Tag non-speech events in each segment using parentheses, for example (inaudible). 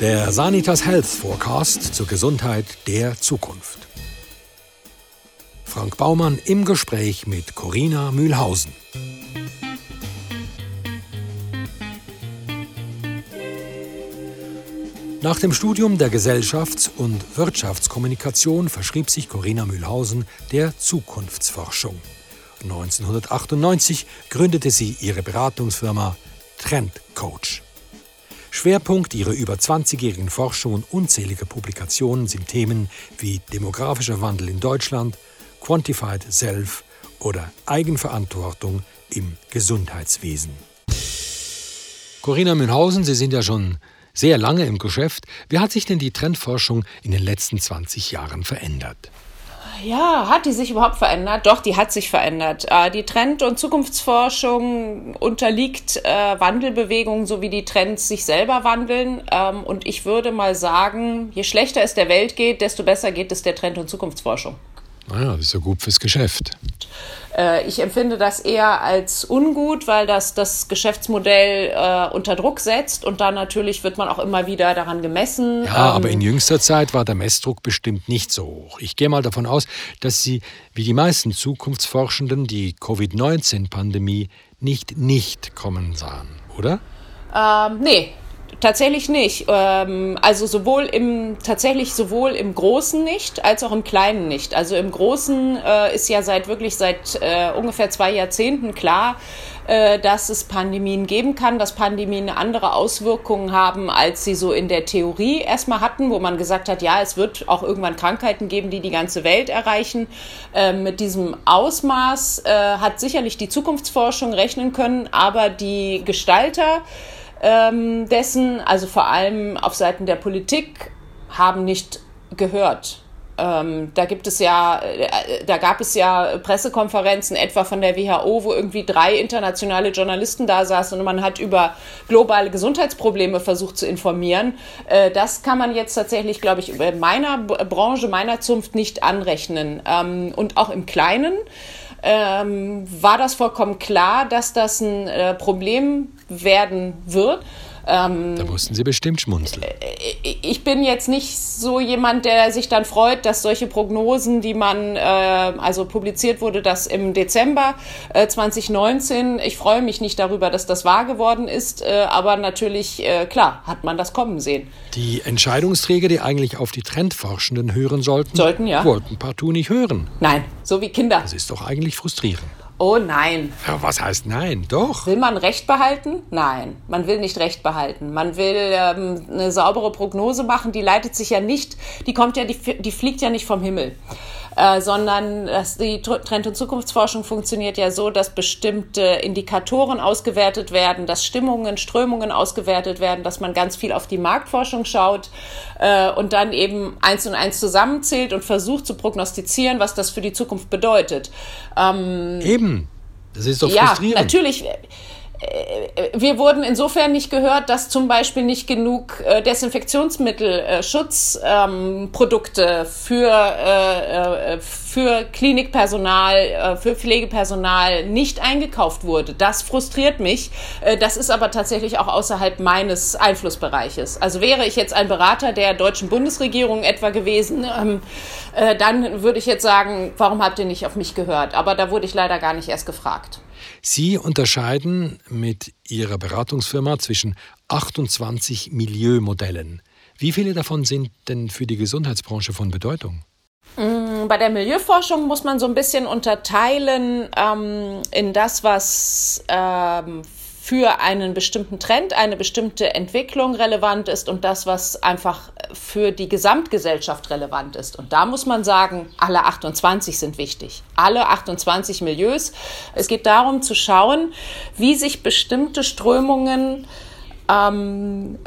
Der Sanitas Health Forecast zur Gesundheit der Zukunft. Frank Baumann im Gespräch mit Corinna Mühlhausen. Nach dem Studium der Gesellschafts- und Wirtschaftskommunikation verschrieb sich Corinna Mühlhausen der Zukunftsforschung. 1998 gründete sie ihre Beratungsfirma Trendcoach. Schwerpunkt ihrer über 20-jährigen Forschung und unzähliger Publikationen sind Themen wie demografischer Wandel in Deutschland, Quantified Self oder Eigenverantwortung im Gesundheitswesen. Corinna Münhausen, Sie sind ja schon sehr lange im Geschäft. Wie hat sich denn die Trendforschung in den letzten 20 Jahren verändert? Ja, hat die sich überhaupt verändert? Doch, die hat sich verändert. Äh, die Trend- und Zukunftsforschung unterliegt äh, Wandelbewegungen, so wie die Trends sich selber wandeln. Ähm, und ich würde mal sagen, je schlechter es der Welt geht, desto besser geht es der Trend- und Zukunftsforschung. Naja, das ist ja gut fürs Geschäft. Äh, ich empfinde das eher als ungut, weil das das Geschäftsmodell äh, unter Druck setzt und dann natürlich wird man auch immer wieder daran gemessen. Ja, ähm, aber in jüngster Zeit war der Messdruck bestimmt nicht so hoch. Ich gehe mal davon aus, dass Sie, wie die meisten Zukunftsforschenden, die Covid-19-Pandemie nicht nicht kommen sahen, oder? Ähm, nee, Tatsächlich nicht. Ähm, also sowohl im tatsächlich sowohl im Großen nicht als auch im Kleinen nicht. Also im Großen äh, ist ja seit wirklich seit äh, ungefähr zwei Jahrzehnten klar, äh, dass es Pandemien geben kann, dass Pandemien andere Auswirkungen haben, als sie so in der Theorie erstmal hatten, wo man gesagt hat, ja, es wird auch irgendwann Krankheiten geben, die die ganze Welt erreichen. Ähm, mit diesem Ausmaß äh, hat sicherlich die Zukunftsforschung rechnen können, aber die Gestalter ähm, dessen, also vor allem auf Seiten der Politik, haben nicht gehört. Ähm, da gibt es ja, äh, da gab es ja Pressekonferenzen etwa von der WHO, wo irgendwie drei internationale Journalisten da saßen und man hat über globale Gesundheitsprobleme versucht zu informieren. Äh, das kann man jetzt tatsächlich, glaube ich, meiner Branche, meiner Zunft nicht anrechnen. Ähm, und auch im Kleinen ähm, war das vollkommen klar, dass das ein äh, Problem werden wird. Ähm, da mussten Sie bestimmt schmunzeln. Äh, ich bin jetzt nicht so jemand, der sich dann freut, dass solche Prognosen, die man, äh, also publiziert wurde das im Dezember äh, 2019, ich freue mich nicht darüber, dass das wahr geworden ist, äh, aber natürlich, äh, klar, hat man das kommen sehen. Die Entscheidungsträger, die eigentlich auf die Trendforschenden hören sollten, sollten ja. wollten partout nicht hören. Nein, so wie Kinder. Das ist doch eigentlich frustrierend. Oh nein. Ja, was heißt nein? Doch. Will man Recht behalten? Nein, man will nicht Recht behalten. Man will ähm, eine saubere Prognose machen, die leitet sich ja nicht, die kommt ja, die, die fliegt ja nicht vom Himmel. Äh, sondern dass die Trend- und Zukunftsforschung funktioniert ja so, dass bestimmte Indikatoren ausgewertet werden, dass Stimmungen, Strömungen ausgewertet werden, dass man ganz viel auf die Marktforschung schaut äh, und dann eben eins und eins zusammenzählt und versucht zu prognostizieren, was das für die Zukunft bedeutet. Ähm, eben. Das ist doch frustrierend. Ja, natürlich wir wurden insofern nicht gehört, dass zum Beispiel nicht genug äh, Desinfektionsmittel, äh, Schutzprodukte ähm, für, äh, äh, für Klinikpersonal, äh, für Pflegepersonal nicht eingekauft wurde. Das frustriert mich. Äh, das ist aber tatsächlich auch außerhalb meines Einflussbereiches. Also wäre ich jetzt ein Berater der deutschen Bundesregierung etwa gewesen, ähm, äh, dann würde ich jetzt sagen, warum habt ihr nicht auf mich gehört? Aber da wurde ich leider gar nicht erst gefragt. Sie unterscheiden mit Ihrer Beratungsfirma zwischen 28 Milieumodellen. Wie viele davon sind denn für die Gesundheitsbranche von Bedeutung? Mm, bei der Milieuforschung muss man so ein bisschen unterteilen ähm, in das, was ähm, für einen bestimmten Trend, eine bestimmte Entwicklung relevant ist und das, was einfach für die Gesamtgesellschaft relevant ist. Und da muss man sagen, alle 28 sind wichtig. Alle 28 Milieus. Es geht darum zu schauen, wie sich bestimmte Strömungen ähm,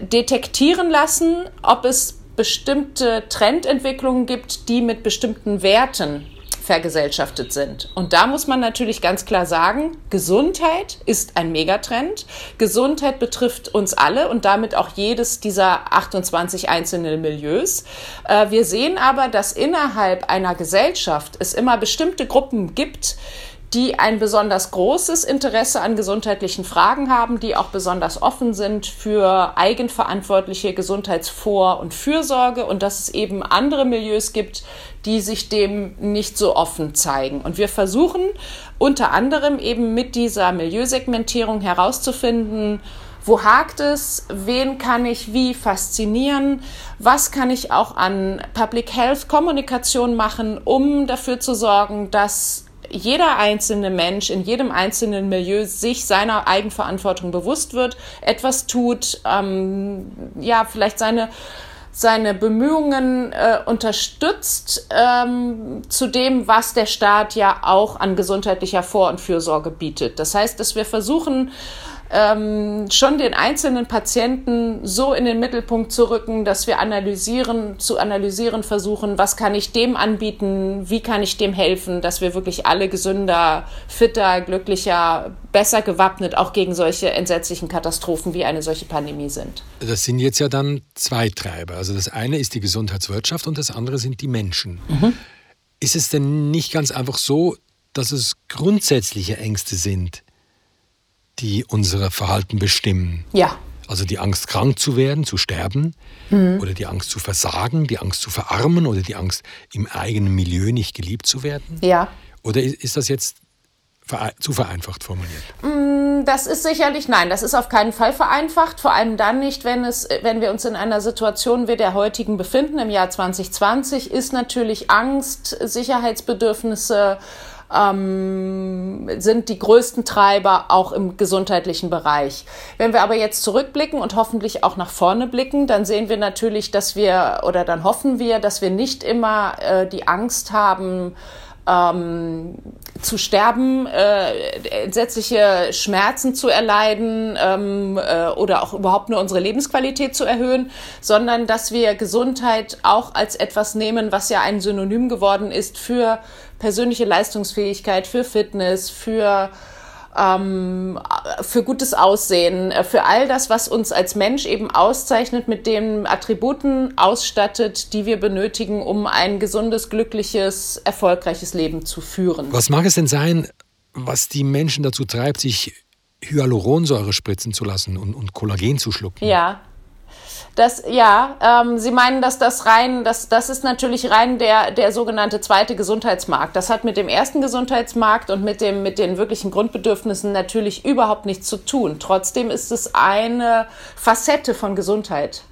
detektieren lassen, ob es bestimmte Trendentwicklungen gibt, die mit bestimmten Werten vergesellschaftet sind. Und da muss man natürlich ganz klar sagen, Gesundheit ist ein Megatrend. Gesundheit betrifft uns alle und damit auch jedes dieser 28 einzelnen Milieus. Äh, wir sehen aber, dass innerhalb einer Gesellschaft es immer bestimmte Gruppen gibt, die ein besonders großes Interesse an gesundheitlichen Fragen haben, die auch besonders offen sind für eigenverantwortliche Gesundheitsvor- und Fürsorge und dass es eben andere Milieus gibt, die sich dem nicht so offen zeigen. Und wir versuchen unter anderem eben mit dieser Milieusegmentierung herauszufinden, wo hakt es? Wen kann ich wie faszinieren? Was kann ich auch an Public Health Kommunikation machen, um dafür zu sorgen, dass jeder einzelne Mensch in jedem einzelnen Milieu sich seiner Eigenverantwortung bewusst wird, etwas tut, ähm, ja, vielleicht seine seine Bemühungen äh, unterstützt ähm, zu dem, was der Staat ja auch an gesundheitlicher Vor- und Fürsorge bietet. Das heißt, dass wir versuchen, ähm, schon den einzelnen Patienten so in den Mittelpunkt zu rücken, dass wir analysieren, zu analysieren versuchen, was kann ich dem anbieten, wie kann ich dem helfen, dass wir wirklich alle gesünder, fitter, glücklicher, besser gewappnet auch gegen solche entsetzlichen Katastrophen wie eine solche Pandemie sind. Das sind jetzt ja dann zwei Treiber. Also das eine ist die Gesundheitswirtschaft und das andere sind die Menschen. Mhm. Ist es denn nicht ganz einfach so, dass es grundsätzliche Ängste sind, die unser Verhalten bestimmen. Ja. Also die Angst, krank zu werden, zu sterben, mhm. oder die Angst zu versagen, die Angst zu verarmen oder die Angst, im eigenen Milieu nicht geliebt zu werden. Ja. Oder ist das jetzt zu vereinfacht formuliert? Mm, das ist sicherlich, nein, das ist auf keinen Fall vereinfacht, vor allem dann nicht, wenn, es, wenn wir uns in einer Situation wie der heutigen befinden, im Jahr 2020, ist natürlich Angst, Sicherheitsbedürfnisse, ähm, sind die größten Treiber auch im gesundheitlichen Bereich. Wenn wir aber jetzt zurückblicken und hoffentlich auch nach vorne blicken, dann sehen wir natürlich, dass wir oder dann hoffen wir, dass wir nicht immer äh, die Angst haben, ähm, zu sterben, äh, entsetzliche Schmerzen zu erleiden ähm, äh, oder auch überhaupt nur unsere Lebensqualität zu erhöhen, sondern dass wir Gesundheit auch als etwas nehmen, was ja ein Synonym geworden ist für persönliche Leistungsfähigkeit, für Fitness, für ähm, für gutes Aussehen, äh, für all das, was uns als Mensch eben auszeichnet, mit den Attributen ausstattet, die wir benötigen, um ein gesundes, glückliches, erfolgreiches Leben zu führen. Was mag es denn sein, was die Menschen dazu treibt, sich Hyaluronsäure spritzen zu lassen und, und Kollagen zu schlucken? Ja, das, ja, ähm, Sie meinen, dass das rein, das, das ist natürlich rein der, der sogenannte zweite Gesundheitsmarkt. Das hat mit dem ersten Gesundheitsmarkt und mit, dem, mit den wirklichen Grundbedürfnissen natürlich überhaupt nichts zu tun. Trotzdem ist es eine Facette von Gesundheit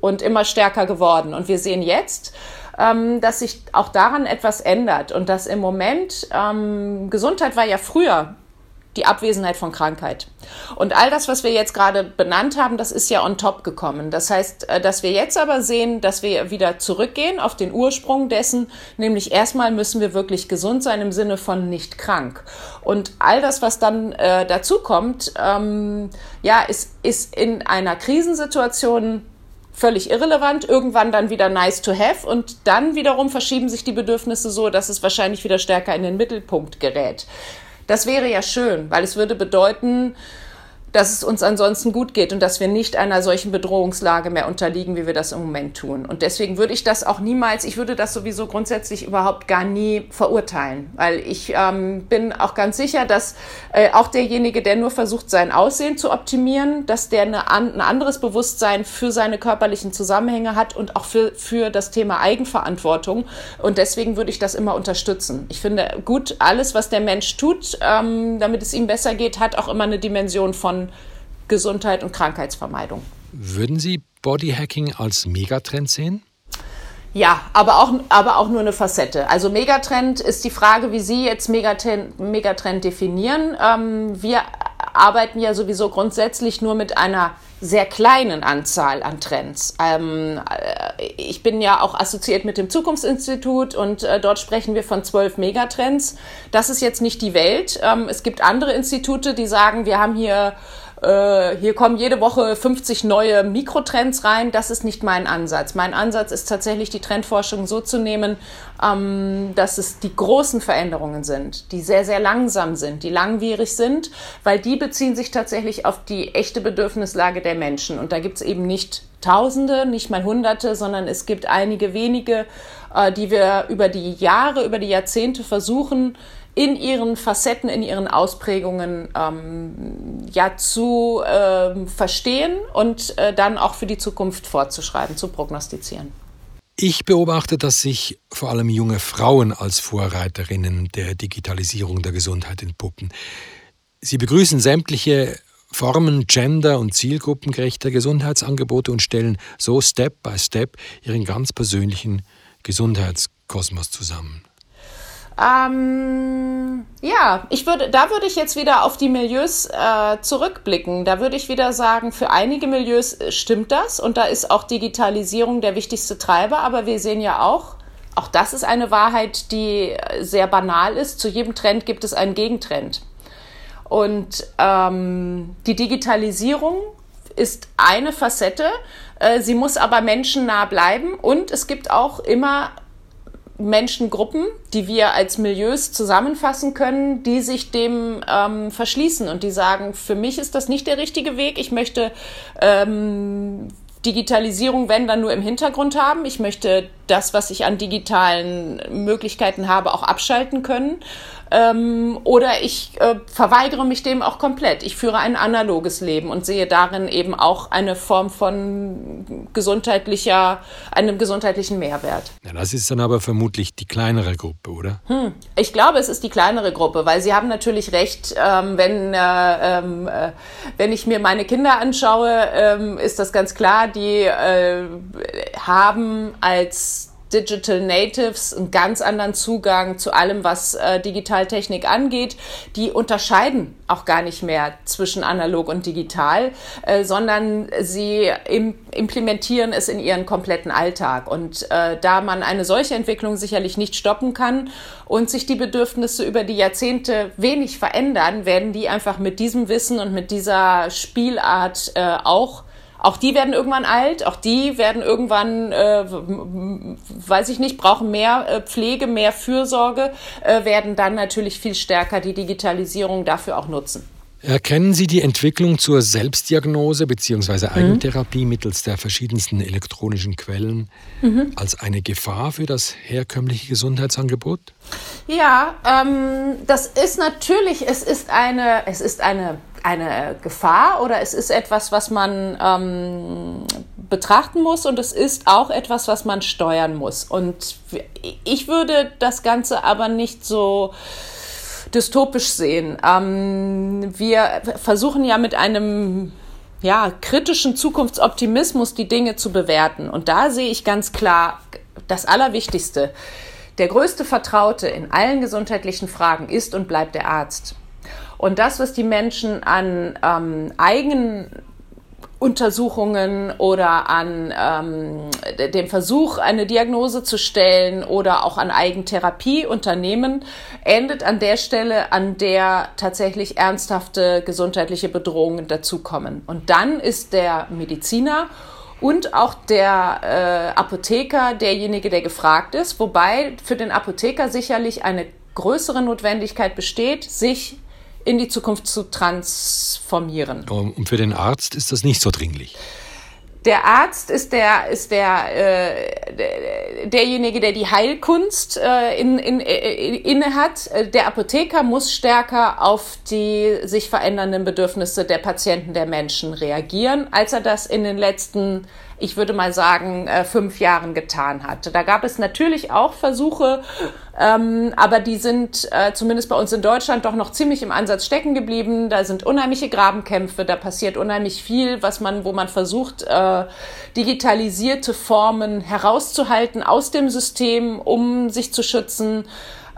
und immer stärker geworden. Und wir sehen jetzt, ähm, dass sich auch daran etwas ändert und dass im Moment ähm, Gesundheit war ja früher die Abwesenheit von Krankheit. Und all das, was wir jetzt gerade benannt haben, das ist ja on top gekommen. Das heißt, äh, dass wir jetzt aber sehen, dass wir wieder zurückgehen auf den Ursprung dessen, nämlich erstmal müssen wir wirklich gesund sein im Sinne von nicht krank. Und all das, was dann äh, dazu kommt, ähm, ja, ist, ist in einer Krisensituation völlig irrelevant, irgendwann dann wieder nice to have und dann wiederum verschieben sich die Bedürfnisse so, dass es wahrscheinlich wieder stärker in den Mittelpunkt gerät. Das wäre ja schön, weil es würde bedeuten, dass es uns ansonsten gut geht und dass wir nicht einer solchen Bedrohungslage mehr unterliegen, wie wir das im Moment tun. Und deswegen würde ich das auch niemals, ich würde das sowieso grundsätzlich überhaupt gar nie verurteilen, weil ich ähm, bin auch ganz sicher, dass äh, auch derjenige, der nur versucht, sein Aussehen zu optimieren, dass der eine, ein anderes Bewusstsein für seine körperlichen Zusammenhänge hat und auch für, für das Thema Eigenverantwortung. Und deswegen würde ich das immer unterstützen. Ich finde gut, alles, was der Mensch tut, ähm, damit es ihm besser geht, hat auch immer eine Dimension von Gesundheit und Krankheitsvermeidung. Würden Sie Bodyhacking als Megatrend sehen? Ja, aber auch, aber auch nur eine Facette. Also Megatrend ist die Frage, wie Sie jetzt Megatrend, Megatrend definieren. Ähm, wir arbeiten ja sowieso grundsätzlich nur mit einer sehr kleinen Anzahl an Trends. Ähm, äh, ich bin ja auch assoziiert mit dem Zukunftsinstitut und äh, dort sprechen wir von zwölf Megatrends. Das ist jetzt nicht die Welt. Ähm, es gibt andere Institute, die sagen, wir haben hier äh, hier kommen jede Woche 50 neue Mikrotrends rein. Das ist nicht mein Ansatz. Mein Ansatz ist tatsächlich, die Trendforschung so zu nehmen, ähm, dass es die großen Veränderungen sind, die sehr, sehr langsam sind, die langwierig sind, weil die beziehen sich tatsächlich auf die echte Bedürfnislage der Menschen. Und da gibt es eben nicht Tausende, nicht mal Hunderte, sondern es gibt einige wenige, äh, die wir über die Jahre, über die Jahrzehnte versuchen, in ihren Facetten, in ihren Ausprägungen ähm, ja zu äh, verstehen und äh, dann auch für die Zukunft fortzuschreiben, zu prognostizieren. Ich beobachte, dass sich vor allem junge Frauen als Vorreiterinnen der Digitalisierung der Gesundheit entpuppen. Sie begrüßen sämtliche Formen gender- und zielgruppengerechter Gesundheitsangebote und stellen so Step by Step ihren ganz persönlichen Gesundheitskosmos zusammen. Ähm, ja, ich würde, da würde ich jetzt wieder auf die Milieus äh, zurückblicken. Da würde ich wieder sagen, für einige Milieus stimmt das und da ist auch Digitalisierung der wichtigste Treiber, aber wir sehen ja auch, auch das ist eine Wahrheit, die sehr banal ist. Zu jedem Trend gibt es einen Gegentrend. Und ähm, die Digitalisierung ist eine Facette. Äh, sie muss aber menschennah bleiben und es gibt auch immer Menschengruppen, die wir als Milieus zusammenfassen können, die sich dem ähm, verschließen und die sagen, für mich ist das nicht der richtige Weg. Ich möchte ähm, Digitalisierung, wenn dann nur im Hintergrund haben. Ich möchte das, was ich an digitalen Möglichkeiten habe, auch abschalten können. Ähm, oder ich äh, verweigere mich dem auch komplett. Ich führe ein analoges Leben und sehe darin eben auch eine Form von gesundheitlicher, einem gesundheitlichen Mehrwert. Ja, das ist dann aber vermutlich die kleinere Gruppe, oder? Hm. Ich glaube, es ist die kleinere Gruppe, weil Sie haben natürlich recht, ähm, wenn, äh, ähm, äh, wenn ich mir meine Kinder anschaue, ähm, ist das ganz klar, die äh, haben als Digital Natives einen ganz anderen Zugang zu allem, was äh, Digitaltechnik angeht. Die unterscheiden auch gar nicht mehr zwischen analog und digital, äh, sondern sie im, implementieren es in ihren kompletten Alltag. Und äh, da man eine solche Entwicklung sicherlich nicht stoppen kann und sich die Bedürfnisse über die Jahrzehnte wenig verändern, werden die einfach mit diesem Wissen und mit dieser Spielart äh, auch auch die werden irgendwann alt, auch die werden irgendwann, äh, weiß ich nicht, brauchen mehr äh, Pflege, mehr Fürsorge, äh, werden dann natürlich viel stärker die Digitalisierung dafür auch nutzen. Erkennen Sie die Entwicklung zur Selbstdiagnose bzw. Eigentherapie mhm. mittels der verschiedensten elektronischen Quellen mhm. als eine Gefahr für das herkömmliche Gesundheitsangebot? Ja, ähm, das ist natürlich, es ist eine, es ist eine eine Gefahr oder es ist etwas, was man ähm, betrachten muss und es ist auch etwas, was man steuern muss. Und ich würde das Ganze aber nicht so dystopisch sehen. Ähm, wir versuchen ja mit einem ja, kritischen Zukunftsoptimismus die Dinge zu bewerten. Und da sehe ich ganz klar das Allerwichtigste. Der größte Vertraute in allen gesundheitlichen Fragen ist und bleibt der Arzt. Und das, was die Menschen an ähm, eigenen Untersuchungen oder an ähm, dem Versuch, eine Diagnose zu stellen oder auch an Eigentherapie unternehmen, endet an der Stelle, an der tatsächlich ernsthafte gesundheitliche Bedrohungen dazukommen. Und dann ist der Mediziner und auch der äh, Apotheker derjenige, der gefragt ist, wobei für den Apotheker sicherlich eine größere Notwendigkeit besteht, sich in die Zukunft zu transformieren. Und für den Arzt ist das nicht so dringlich. Der Arzt ist der ist der, äh, derjenige, der die Heilkunst äh, in, in, in, inne hat. Der Apotheker muss stärker auf die sich verändernden Bedürfnisse der Patienten, der Menschen reagieren, als er das in den letzten ich würde mal sagen, äh, fünf Jahren getan hat. Da gab es natürlich auch Versuche, ähm, aber die sind äh, zumindest bei uns in Deutschland doch noch ziemlich im Ansatz stecken geblieben. Da sind unheimliche Grabenkämpfe, da passiert unheimlich viel, was man, wo man versucht, äh, digitalisierte Formen herauszuhalten aus dem System, um sich zu schützen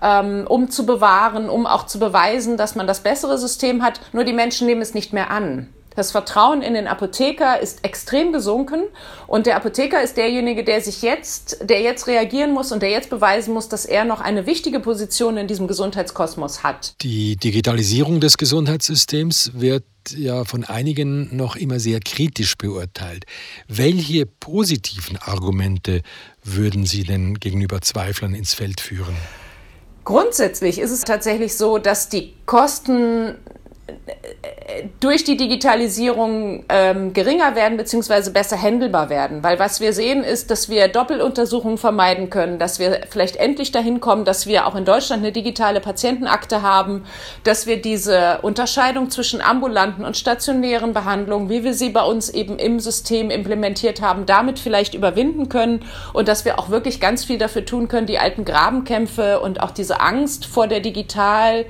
ähm, um zu bewahren, um auch zu beweisen, dass man das bessere System hat. Nur die Menschen nehmen es nicht mehr an. Das Vertrauen in den Apotheker ist extrem gesunken und der Apotheker ist derjenige, der sich jetzt, der jetzt reagieren muss und der jetzt beweisen muss, dass er noch eine wichtige Position in diesem Gesundheitskosmos hat. Die Digitalisierung des Gesundheitssystems wird ja von einigen noch immer sehr kritisch beurteilt. Welche positiven Argumente würden Sie denn gegenüber Zweiflern ins Feld führen? Grundsätzlich ist es tatsächlich so, dass die Kosten durch die Digitalisierung ähm, geringer werden beziehungsweise besser handelbar werden. Weil was wir sehen ist, dass wir Doppeluntersuchungen vermeiden können, dass wir vielleicht endlich dahin kommen, dass wir auch in Deutschland eine digitale Patientenakte haben, dass wir diese Unterscheidung zwischen ambulanten und stationären Behandlungen, wie wir sie bei uns eben im System implementiert haben, damit vielleicht überwinden können und dass wir auch wirklich ganz viel dafür tun können, die alten Grabenkämpfe und auch diese Angst vor der digital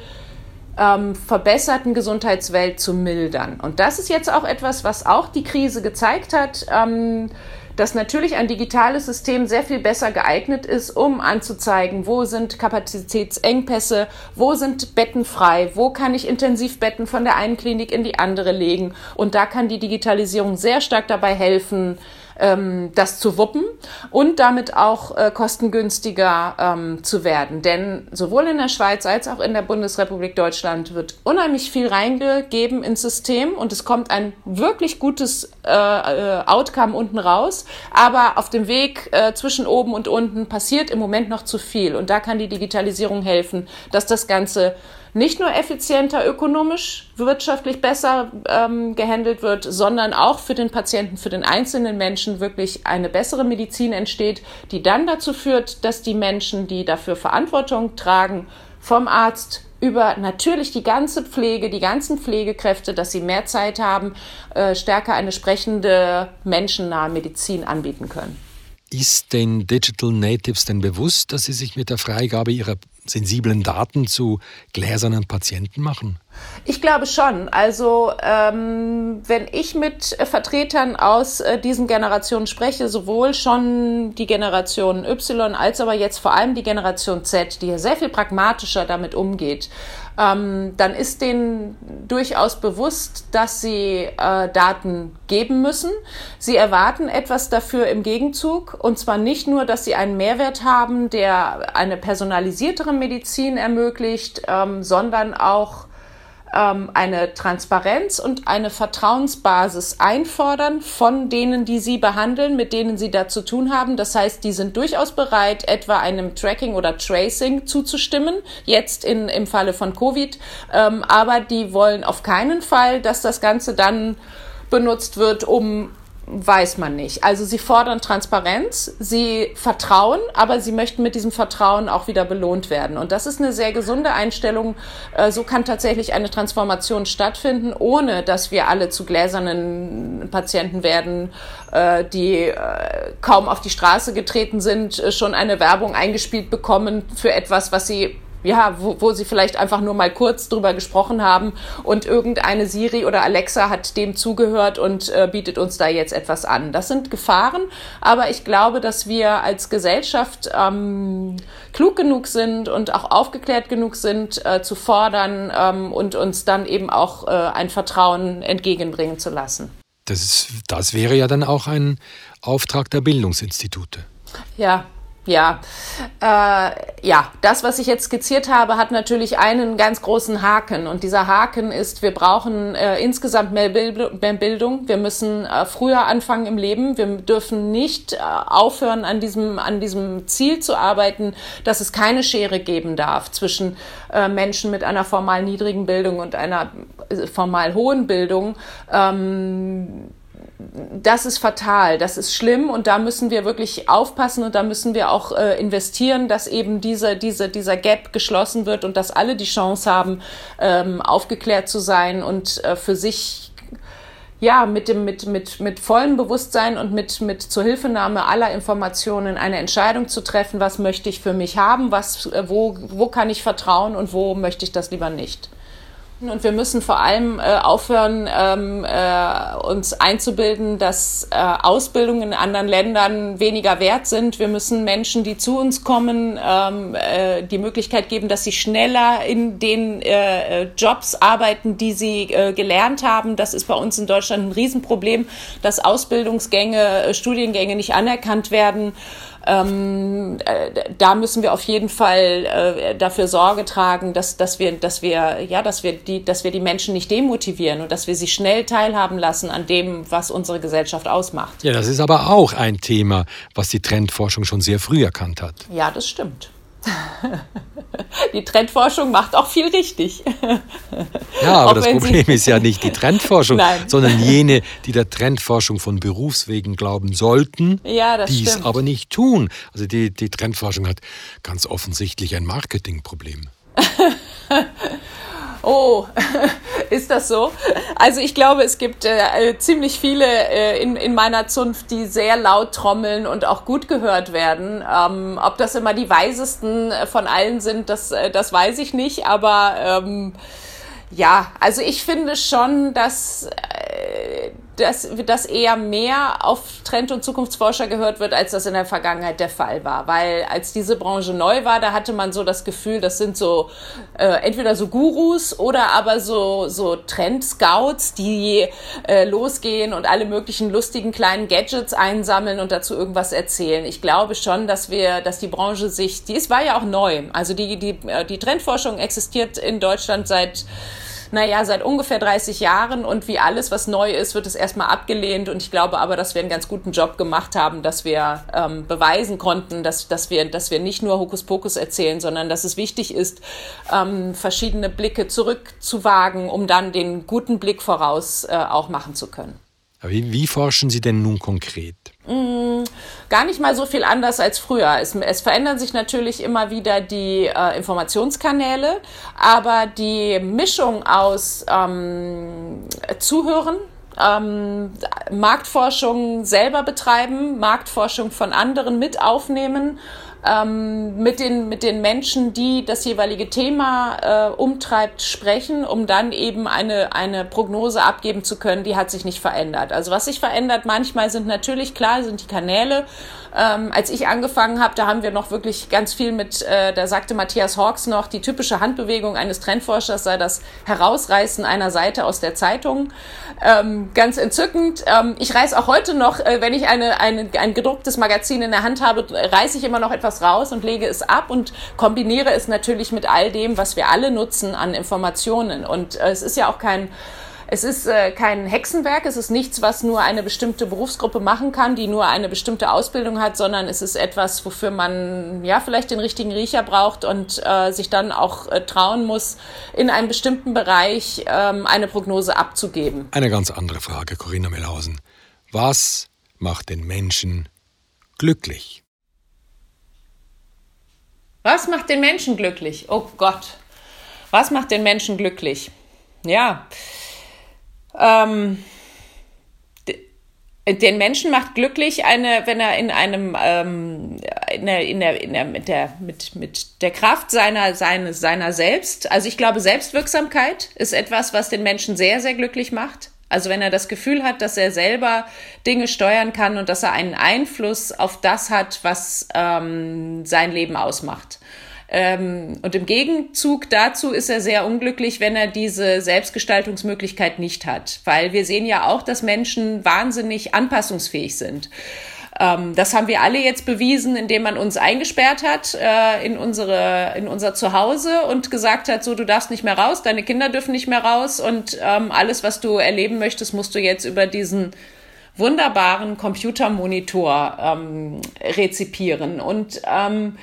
ähm, verbesserten Gesundheitswelt zu mildern. Und das ist jetzt auch etwas, was auch die Krise gezeigt hat. Ähm, dass natürlich ein digitales System sehr viel besser geeignet ist, um anzuzeigen, wo sind Kapazitätsengpässe, wo sind Betten frei, wo kann ich Intensivbetten von der einen Klinik in die andere legen. Und da kann die Digitalisierung sehr stark dabei helfen, ähm, das zu wuppen und damit auch äh, kostengünstiger ähm, zu werden. Denn sowohl in der Schweiz als auch in der Bundesrepublik Deutschland wird unheimlich viel reingegeben ins System und es kommt ein wirklich gutes äh, äh, Outcome unten raus. Aber auf dem Weg äh, zwischen oben und unten passiert im Moment noch zu viel. Und da kann die Digitalisierung helfen, dass das Ganze nicht nur effizienter, ökonomisch, wirtschaftlich besser ähm, gehandelt wird, sondern auch für den Patienten, für den einzelnen Menschen wirklich eine bessere Medizin entsteht, die dann dazu führt, dass die Menschen, die dafür Verantwortung tragen, vom Arzt über natürlich die ganze Pflege, die ganzen Pflegekräfte, dass sie mehr Zeit haben, äh, stärker eine sprechende, menschennahe Medizin anbieten können. Ist den Digital Natives denn bewusst, dass sie sich mit der Freigabe ihrer sensiblen Daten zu gläsernen Patienten machen? Ich glaube schon. Also ähm, wenn ich mit Vertretern aus äh, diesen Generationen spreche, sowohl schon die Generation Y als aber jetzt vor allem die Generation Z, die ja sehr viel pragmatischer damit umgeht, ähm, dann ist denen durchaus bewusst, dass sie äh, Daten geben müssen. Sie erwarten etwas dafür im Gegenzug und zwar nicht nur, dass sie einen Mehrwert haben, der eine personalisiertere Medizin ermöglicht, ähm, sondern auch ähm, eine Transparenz und eine Vertrauensbasis einfordern von denen, die sie behandeln, mit denen sie da zu tun haben. Das heißt, die sind durchaus bereit, etwa einem Tracking oder Tracing zuzustimmen, jetzt in, im Falle von Covid. Ähm, aber die wollen auf keinen Fall, dass das Ganze dann benutzt wird, um weiß man nicht. Also sie fordern Transparenz, sie vertrauen, aber sie möchten mit diesem Vertrauen auch wieder belohnt werden. Und das ist eine sehr gesunde Einstellung. Äh, so kann tatsächlich eine Transformation stattfinden, ohne dass wir alle zu gläsernen Patienten werden, äh, die äh, kaum auf die Straße getreten sind, schon eine Werbung eingespielt bekommen für etwas, was sie ja, wo, wo sie vielleicht einfach nur mal kurz drüber gesprochen haben und irgendeine Siri oder Alexa hat dem zugehört und äh, bietet uns da jetzt etwas an. Das sind Gefahren, aber ich glaube, dass wir als Gesellschaft ähm, klug genug sind und auch aufgeklärt genug sind, äh, zu fordern ähm, und uns dann eben auch äh, ein Vertrauen entgegenbringen zu lassen. Das, ist, das wäre ja dann auch ein Auftrag der Bildungsinstitute. Ja, ja, äh, ja, das, was ich jetzt skizziert habe, hat natürlich einen ganz großen Haken. Und dieser Haken ist, wir brauchen äh, insgesamt mehr, Bild mehr, Bildung. Wir müssen äh, früher anfangen im Leben. Wir dürfen nicht äh, aufhören, an diesem, an diesem Ziel zu arbeiten, dass es keine Schere geben darf zwischen äh, Menschen mit einer formal niedrigen Bildung und einer äh, formal hohen Bildung. Ähm, das ist fatal, das ist schlimm und da müssen wir wirklich aufpassen und da müssen wir auch äh, investieren, dass eben diese, diese, dieser Gap geschlossen wird und dass alle die Chance haben, ähm, aufgeklärt zu sein und äh, für sich ja, mit dem, mit, mit, mit vollem Bewusstsein und mit, mit Zuhilfenahme aller Informationen eine Entscheidung zu treffen, was möchte ich für mich haben, was, äh, wo, wo kann ich vertrauen und wo möchte ich das lieber nicht. Und wir müssen vor allem äh, aufhören, ähm, äh, uns einzubilden, dass äh, Ausbildungen in anderen Ländern weniger wert sind. Wir müssen Menschen, die zu uns kommen, ähm, äh, die Möglichkeit geben, dass sie schneller in den äh, Jobs arbeiten, die sie äh, gelernt haben. Das ist bei uns in Deutschland ein Riesenproblem, dass Ausbildungsgänge, äh, Studiengänge nicht anerkannt werden. Ähm, äh, da müssen wir auf jeden Fall äh, dafür Sorge tragen, dass, dass wir, dass wir, ja, dass wir die, dass wir die Menschen nicht demotivieren und dass wir sie schnell teilhaben lassen an dem, was unsere Gesellschaft ausmacht. Ja, das ist aber auch ein Thema, was die Trendforschung schon sehr früh erkannt hat. Ja, das stimmt. (laughs) die Trendforschung macht auch viel richtig. Ja, aber das Problem ist ja nicht die (laughs) Trendforschung, sondern jene, die der Trendforschung von Berufswegen glauben sollten, ja, die es aber nicht tun. Also die, die Trendforschung hat ganz offensichtlich ein Marketingproblem. (laughs) Oh, (laughs) ist das so? Also ich glaube, es gibt äh, ziemlich viele äh, in, in meiner Zunft, die sehr laut trommeln und auch gut gehört werden. Ähm, ob das immer die weisesten von allen sind, das, äh, das weiß ich nicht. Aber ähm, ja, also ich finde schon, dass äh, dass, dass eher mehr auf Trend- und Zukunftsforscher gehört wird, als das in der Vergangenheit der Fall war. Weil als diese Branche neu war, da hatte man so das Gefühl, das sind so äh, entweder so Gurus oder aber so, so Trend-Scouts, die äh, losgehen und alle möglichen lustigen kleinen Gadgets einsammeln und dazu irgendwas erzählen. Ich glaube schon, dass wir, dass die Branche sich, die ist, war ja auch neu. Also die, die, äh, die Trendforschung existiert in Deutschland seit naja, seit ungefähr 30 Jahren und wie alles, was neu ist, wird es erstmal abgelehnt. Und ich glaube aber, dass wir einen ganz guten Job gemacht haben, dass wir ähm, beweisen konnten, dass, dass, wir, dass wir nicht nur Hokuspokus erzählen, sondern dass es wichtig ist, ähm, verschiedene Blicke zurückzuwagen, um dann den guten Blick voraus äh, auch machen zu können. Wie, wie forschen Sie denn nun konkret? Mm, gar nicht mal so viel anders als früher. Es, es verändern sich natürlich immer wieder die äh, Informationskanäle, aber die Mischung aus ähm, Zuhören, ähm, Marktforschung selber betreiben, Marktforschung von anderen mit aufnehmen ähm, mit, den, mit den Menschen, die das jeweilige Thema äh, umtreibt, sprechen, um dann eben eine, eine Prognose abgeben zu können, die hat sich nicht verändert. Also was sich verändert manchmal sind natürlich klar, sind die Kanäle ähm, als ich angefangen habe, da haben wir noch wirklich ganz viel mit, äh, da sagte Matthias Hawks noch, die typische Handbewegung eines Trendforschers sei das Herausreißen einer Seite aus der Zeitung. Ähm, ganz entzückend. Ähm, ich reiß auch heute noch, äh, wenn ich eine, eine, ein gedrucktes Magazin in der Hand habe, reiße ich immer noch etwas raus und lege es ab und kombiniere es natürlich mit all dem, was wir alle nutzen an Informationen. Und äh, es ist ja auch kein es ist äh, kein Hexenwerk, es ist nichts, was nur eine bestimmte Berufsgruppe machen kann, die nur eine bestimmte Ausbildung hat, sondern es ist etwas, wofür man ja vielleicht den richtigen Riecher braucht und äh, sich dann auch äh, trauen muss, in einem bestimmten Bereich ähm, eine Prognose abzugeben. Eine ganz andere Frage, Corinna Mellhausen. Was macht den Menschen glücklich? Was macht den Menschen glücklich? Oh Gott. Was macht den Menschen glücklich? Ja, ähm, den Menschen macht glücklich, eine, wenn er in einem ähm, in der, in der, in der, mit, der, mit, mit der Kraft seiner, seines, seiner selbst. Also ich glaube, Selbstwirksamkeit ist etwas, was den Menschen sehr, sehr glücklich macht. Also wenn er das Gefühl hat, dass er selber Dinge steuern kann und dass er einen Einfluss auf das hat, was ähm, sein Leben ausmacht. Ähm, und im Gegenzug dazu ist er sehr unglücklich, wenn er diese Selbstgestaltungsmöglichkeit nicht hat. Weil wir sehen ja auch, dass Menschen wahnsinnig anpassungsfähig sind. Ähm, das haben wir alle jetzt bewiesen, indem man uns eingesperrt hat äh, in, unsere, in unser Zuhause und gesagt hat, so, du darfst nicht mehr raus, deine Kinder dürfen nicht mehr raus und ähm, alles, was du erleben möchtest, musst du jetzt über diesen wunderbaren Computermonitor ähm, rezipieren. Und ähm,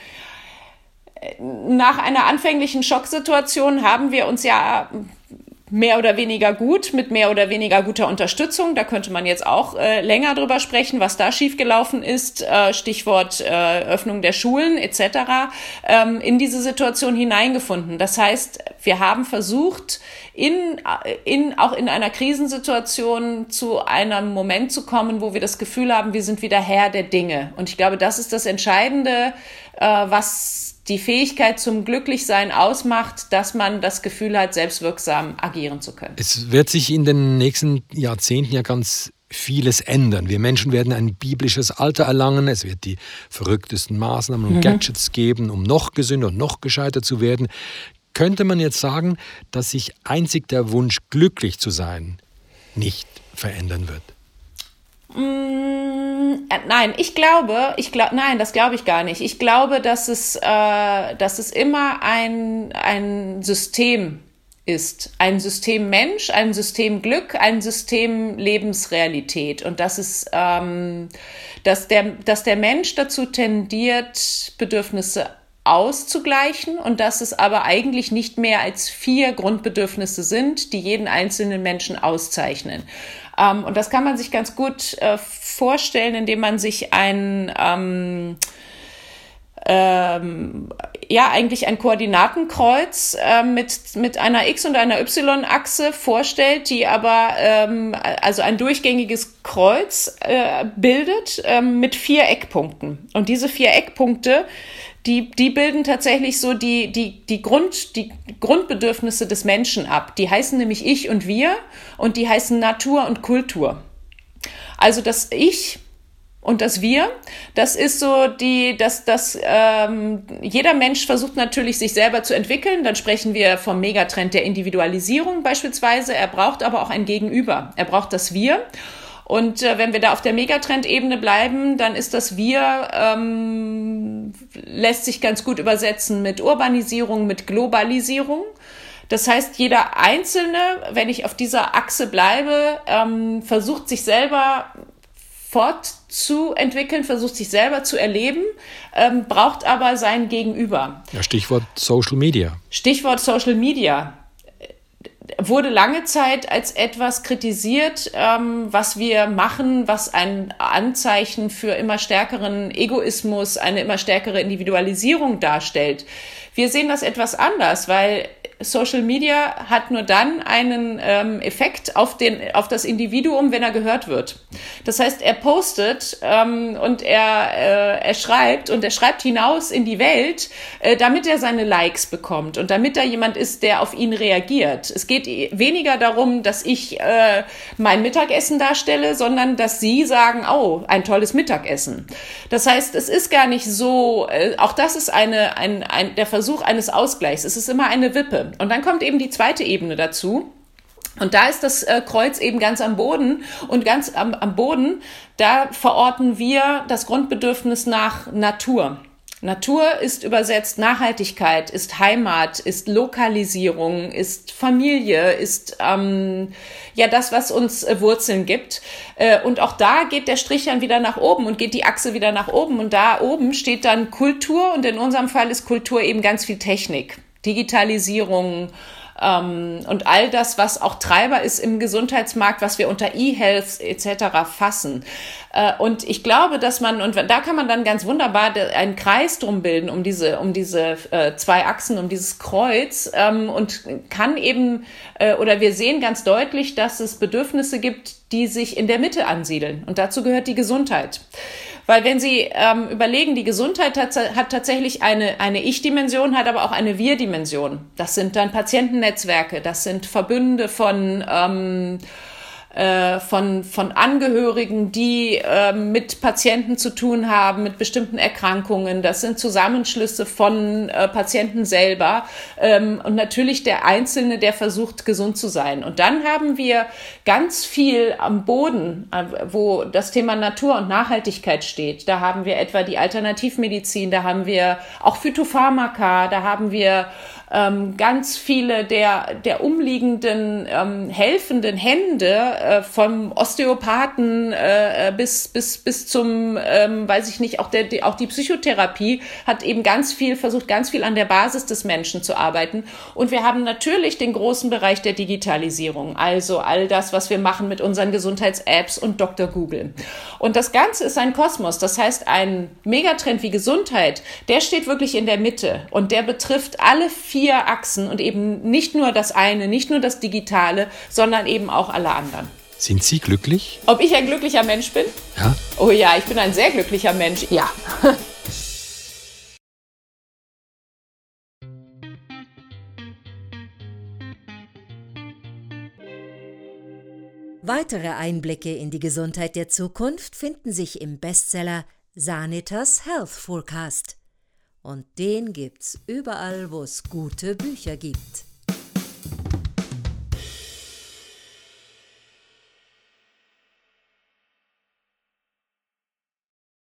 nach einer anfänglichen Schocksituation haben wir uns ja mehr oder weniger gut, mit mehr oder weniger guter Unterstützung. Da könnte man jetzt auch äh, länger drüber sprechen, was da schiefgelaufen ist. Äh, Stichwort äh, Öffnung der Schulen etc. Ähm, in diese Situation hineingefunden. Das heißt, wir haben versucht, in, in, auch in einer Krisensituation zu einem Moment zu kommen, wo wir das Gefühl haben, wir sind wieder Herr der Dinge. Und ich glaube, das ist das Entscheidende, äh, was die Fähigkeit zum Glücklichsein ausmacht, dass man das Gefühl hat, selbstwirksam agieren zu können. Es wird sich in den nächsten Jahrzehnten ja ganz vieles ändern. Wir Menschen werden ein biblisches Alter erlangen. Es wird die verrücktesten Maßnahmen und mhm. Gadgets geben, um noch gesünder und noch gescheiter zu werden. Könnte man jetzt sagen, dass sich einzig der Wunsch, glücklich zu sein, nicht verändern wird? Mm, äh, nein, ich glaube, ich glaube, nein, das glaube ich gar nicht. Ich glaube, dass es, äh, dass es immer ein, ein System ist. Ein System Mensch, ein System Glück, ein System Lebensrealität. Und das ist, ähm, dass, der, dass der Mensch dazu tendiert, Bedürfnisse auszugleichen und dass es aber eigentlich nicht mehr als vier Grundbedürfnisse sind, die jeden einzelnen Menschen auszeichnen. Ähm, und das kann man sich ganz gut äh, vorstellen, indem man sich ein ähm, ähm, ja eigentlich ein Koordinatenkreuz äh, mit, mit einer X- und einer Y-Achse vorstellt, die aber ähm, also ein durchgängiges Kreuz äh, bildet äh, mit vier Eckpunkten. Und diese vier Eckpunkte, die, die bilden tatsächlich so die, die, die, Grund, die Grundbedürfnisse des Menschen ab. Die heißen nämlich Ich und Wir und die heißen Natur und Kultur. Also das Ich und das Wir, das ist so die, dass das ähm, jeder Mensch versucht natürlich sich selber zu entwickeln. Dann sprechen wir vom Megatrend der Individualisierung beispielsweise. Er braucht aber auch ein Gegenüber. Er braucht das Wir. Und äh, wenn wir da auf der Megatrend-Ebene bleiben, dann ist das Wir ähm, lässt sich ganz gut übersetzen mit Urbanisierung, mit Globalisierung. Das heißt, jeder Einzelne, wenn ich auf dieser Achse bleibe, ähm, versucht sich selber fortzuentwickeln, versucht sich selber zu erleben, ähm, braucht aber sein Gegenüber. Ja, Stichwort Social Media. Stichwort Social Media wurde lange Zeit als etwas kritisiert, ähm, was wir machen, was ein Anzeichen für immer stärkeren Egoismus, eine immer stärkere Individualisierung darstellt. Wir sehen das etwas anders, weil Social Media hat nur dann einen ähm, Effekt auf, den, auf das Individuum, wenn er gehört wird. Das heißt, er postet ähm, und er, äh, er schreibt und er schreibt hinaus in die Welt, äh, damit er seine Likes bekommt und damit da jemand ist, der auf ihn reagiert. Es geht weniger darum, dass ich äh, mein Mittagessen darstelle, sondern dass Sie sagen, oh, ein tolles Mittagessen. Das heißt, es ist gar nicht so, äh, auch das ist eine, ein, ein, der Versuch eines Ausgleichs. Es ist immer eine Wippe. Und dann kommt eben die zweite Ebene dazu. Und da ist das äh, Kreuz eben ganz am Boden und ganz am, am Boden, da verorten wir das Grundbedürfnis nach Natur. Natur ist übersetzt Nachhaltigkeit, ist Heimat, ist Lokalisierung, ist Familie, ist ähm, ja das, was uns äh, Wurzeln gibt. Äh, und auch da geht der Strich dann wieder nach oben und geht die Achse wieder nach oben. Und da oben steht dann Kultur und in unserem Fall ist Kultur eben ganz viel Technik. Digitalisierung ähm, und all das, was auch Treiber ist im Gesundheitsmarkt, was wir unter E-Health etc. fassen. Äh, und ich glaube, dass man, und da kann man dann ganz wunderbar einen Kreis drum bilden, um diese, um diese äh, zwei Achsen, um dieses Kreuz ähm, und kann eben, äh, oder wir sehen ganz deutlich, dass es Bedürfnisse gibt, die sich in der Mitte ansiedeln. Und dazu gehört die Gesundheit. Weil wenn Sie ähm, überlegen, die Gesundheit hat, hat tatsächlich eine, eine Ich-Dimension, hat aber auch eine Wir-Dimension. Das sind dann Patientennetzwerke, das sind Verbünde von ähm, äh, von, von Angehörigen, die äh, mit Patienten zu tun haben, mit bestimmten Erkrankungen. Das sind Zusammenschlüsse von äh, Patienten selber ähm, und natürlich der Einzelne, der versucht, gesund zu sein. Und dann haben wir ganz viel am Boden, äh, wo das Thema Natur und Nachhaltigkeit steht. Da haben wir etwa die Alternativmedizin, da haben wir auch Phytopharmaka, da haben wir ähm, ganz viele der, der umliegenden ähm, helfenden Hände äh, vom Osteopathen äh, bis, bis, bis zum, ähm, weiß ich nicht, auch, der, die, auch die Psychotherapie hat eben ganz viel, versucht ganz viel an der Basis des Menschen zu arbeiten. Und wir haben natürlich den großen Bereich der Digitalisierung, also all das, was wir machen mit unseren Gesundheits-Apps und Dr. Google. Und das Ganze ist ein Kosmos. Das heißt, ein Megatrend wie Gesundheit, der steht wirklich in der Mitte und der betrifft alle vier vier Achsen und eben nicht nur das eine, nicht nur das Digitale, sondern eben auch alle anderen. Sind Sie glücklich? Ob ich ein glücklicher Mensch bin? Ja. Oh ja, ich bin ein sehr glücklicher Mensch. Ja. (laughs) Weitere Einblicke in die Gesundheit der Zukunft finden sich im Bestseller Sanitas Health Forecast. Und den gibt's überall, wo es gute Bücher gibt.